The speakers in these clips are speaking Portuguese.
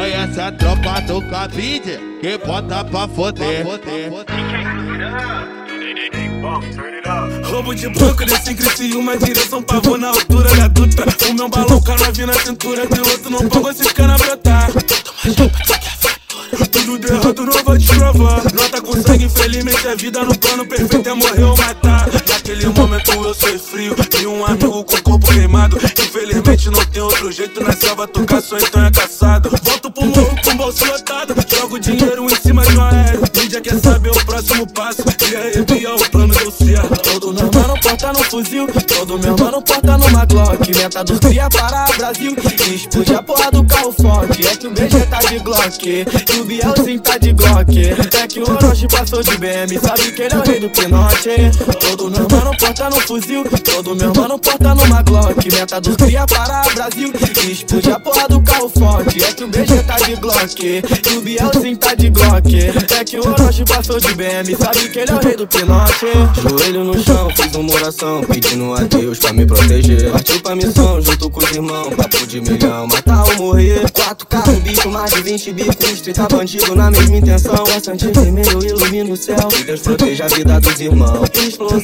Conhece a tropa do cabide que bota pra foder. Roubo de banco, desse em uma direção pavor na altura da duta. O meu balão canavi na cintura, piloto não pagou esses cana brotar. Tudo de errado não vai te provar. Nota com sangue, infelizmente a vida no plano perfeito é morrer ou matar. Naquele momento eu sou frio e um amigo com corpo queimado. Infelizmente não tem outro jeito na selva, tocar só então é caçado. Volto pro morro com bolso lotado, jogo dinheiro em cima de um aéreo. Mídia quer saber o próximo passo e arrepia o plano no fuzil, todo meu mano porta numa Glock. Metador cria para Brasil explode a porra do carro forte. É que o BG tá de Glock e o Bielzinho tá de Glock. É que o Orochi passou de BM, sabe que ele é o rei do pinote. Todo meu mano porta no fuzil, todo meu mano porta numa Glock. Metador cria para Brasil explode a porra do carro forte. É que o BG tá de Glock e o Bielzinho tá de Glock. É que o Orochi passou de BM, sabe que ele é o rei do pinote. Joelho no chão, fiz uma oração, pedindo a Deus pra me proteger. Partiu pra missão, junto com os irmãos, papo de milhão, matar ou morrer. Quatro carros, bicho, mais de 20 bicos, 30 bandido na mesma intenção. Bastante vermelho ilumina o céu, e Deus proteja a vida dos irmãos. Explosão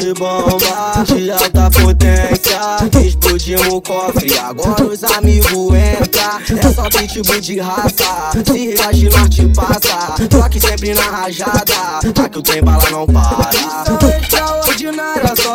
de bomba, de alta potência, explodimos o cofre, agora os amigos entram. É só pitbull de raça, se reagir te passa. Toque sempre na rajada, aqui o trem bala não para.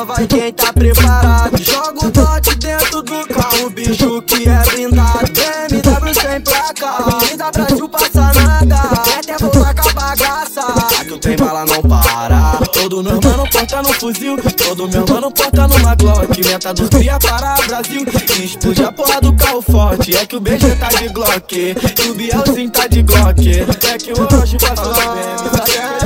Só vai quem tá preparado. Joga o dote dentro do carro, bicho que é blindado. BMW sem placa, Avenida Brasil passa nada. É tempo pra acabar bagaça, aqui o trem bala não para. Todo meu mano porta no fuzil, todo meu mano porta numa Glock. Metador cria para Brasil explode a porra do carro forte. É que o BG tá de Glock e o Bielzinho tá de Glock. É que o Orochi passou de BM,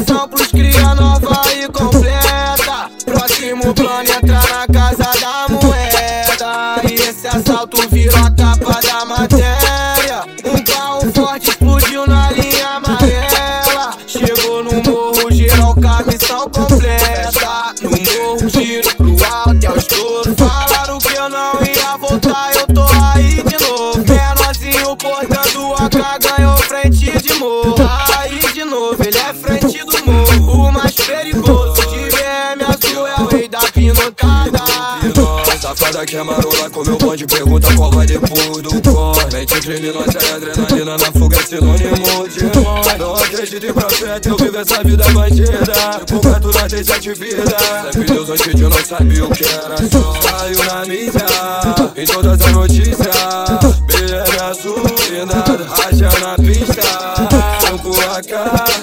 Missão pros cria nova e completa. Próximo plano entrar na casa da moeda. E esse assalto virou a capa Que é marola, com meu bonde pergunta qual vai depois do corre Mente criminosa e adrenalina na fuga é sinônimo de morte. Não acredito em profeta, eu vivo essa vida bandida. Por gato nós tem sete vidas. Sempre Deus antes de nós sabia o que era só. Saiu na mídia, em todas as notícias. BM azul, blindado, racha na pista. Cinco AK, cinco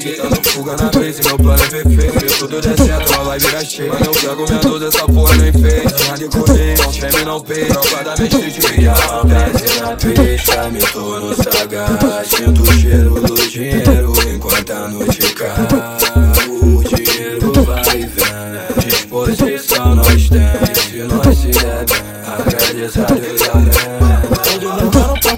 da Renegade Dando fuga na brisa, meu plano é perfeito Se tudo der certo, ela vai virar cheia Mas eu pego minha dúvida, essa porra nem fez Nada correr, não treme, não pei Tropa da minha street, via Desce na pista, me torno sagaz Sinto o cheiro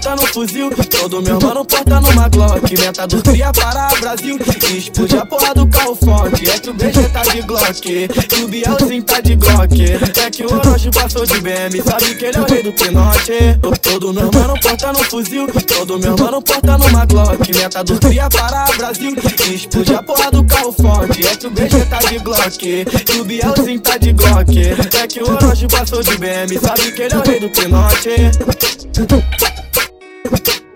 porta no fuzil, todo meu mano porta numa Glock. Metador cria para Brasil explode a porra do carro forte. É que o BG tá de Glock e o Bielzinho tá de Glock. É que o Orochi passou de BM, sabe que ele é o rei do pinote. Todo meu mano porta no fuzil, todo meu mano porta numa Glock. Metador cria para Brasil explode a porra do carro forte. É que o BG tá de Glock e o Bielzinho tá de Glock. É que o Orochi passou de BM, sabe que ele é o rei do pinote.